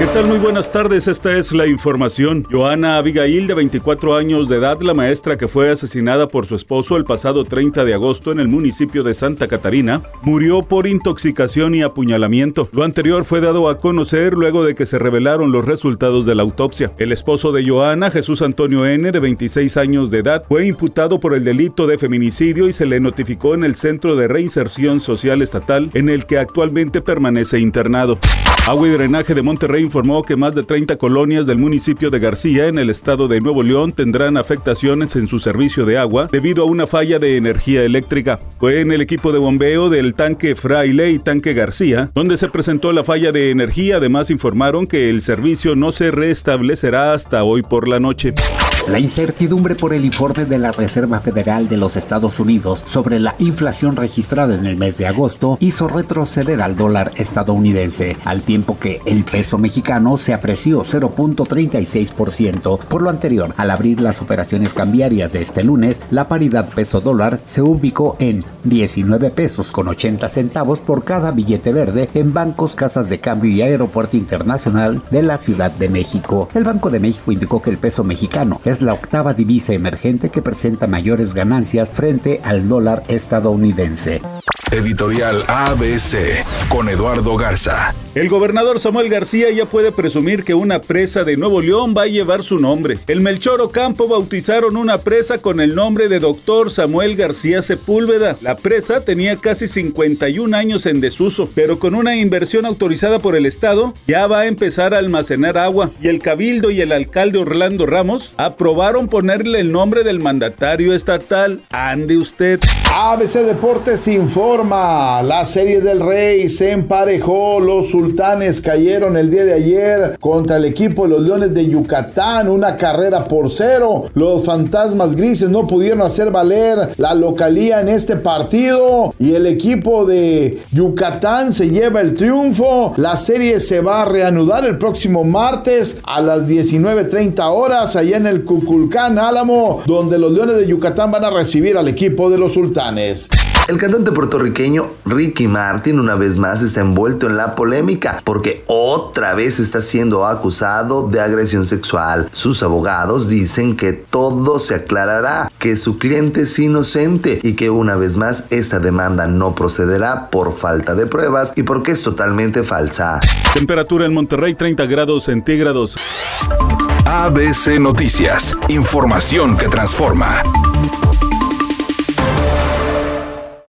¿Qué tal? Muy buenas tardes, esta es la información. Joana Abigail, de 24 años de edad, la maestra que fue asesinada por su esposo el pasado 30 de agosto en el municipio de Santa Catarina, murió por intoxicación y apuñalamiento. Lo anterior fue dado a conocer luego de que se revelaron los resultados de la autopsia. El esposo de Joana, Jesús Antonio N., de 26 años de edad, fue imputado por el delito de feminicidio y se le notificó en el Centro de Reinserción Social Estatal, en el que actualmente permanece internado. Agua y Drenaje de Monterrey informó que más de 30 colonias del municipio de García, en el estado de Nuevo León, tendrán afectaciones en su servicio de agua debido a una falla de energía eléctrica. Fue en el equipo de bombeo del tanque Fraile y tanque García, donde se presentó la falla de energía. Además, informaron que el servicio no se restablecerá hasta hoy por la noche. La incertidumbre por el informe de la Reserva Federal de los Estados Unidos sobre la inflación registrada en el mes de agosto hizo retroceder al dólar estadounidense, al tiempo que el peso mexicano se apreció 0.36%. Por lo anterior, al abrir las operaciones cambiarias de este lunes, la paridad peso-dólar se ubicó en 19 pesos con 80 centavos por cada billete verde en bancos, casas de cambio y aeropuerto internacional de la Ciudad de México. El Banco de México indicó que el peso mexicano es la octava divisa emergente que presenta mayores ganancias frente al dólar estadounidense. Editorial ABC con Eduardo Garza. El gobernador Samuel García ya puede presumir que una presa de Nuevo León va a llevar su nombre. El Melchor Ocampo bautizaron una presa con el nombre de doctor Samuel García Sepúlveda. La presa tenía casi 51 años en desuso, pero con una inversión autorizada por el Estado ya va a empezar a almacenar agua. Y el Cabildo y el alcalde Orlando Ramos aprobaron ponerle el nombre del mandatario estatal. Ande usted. ABC Deportes informa. La serie del Rey se emparejó. Los sultanes cayeron el día de ayer contra el equipo de los Leones de Yucatán. Una carrera por cero. Los fantasmas grises no pudieron hacer valer la localía en este partido. Y el equipo de Yucatán se lleva el triunfo. La serie se va a reanudar el próximo martes a las 19.30 horas allá en el Cuculcán Álamo, donde los Leones de Yucatán van a recibir al equipo de los sultanes. El cantante puertorriqueño Ricky Martin una vez más está envuelto en la polémica porque otra vez está siendo acusado de agresión sexual. Sus abogados dicen que todo se aclarará, que su cliente es inocente y que una vez más esta demanda no procederá por falta de pruebas y porque es totalmente falsa. Temperatura en Monterrey 30 grados centígrados. ABC Noticias, información que transforma.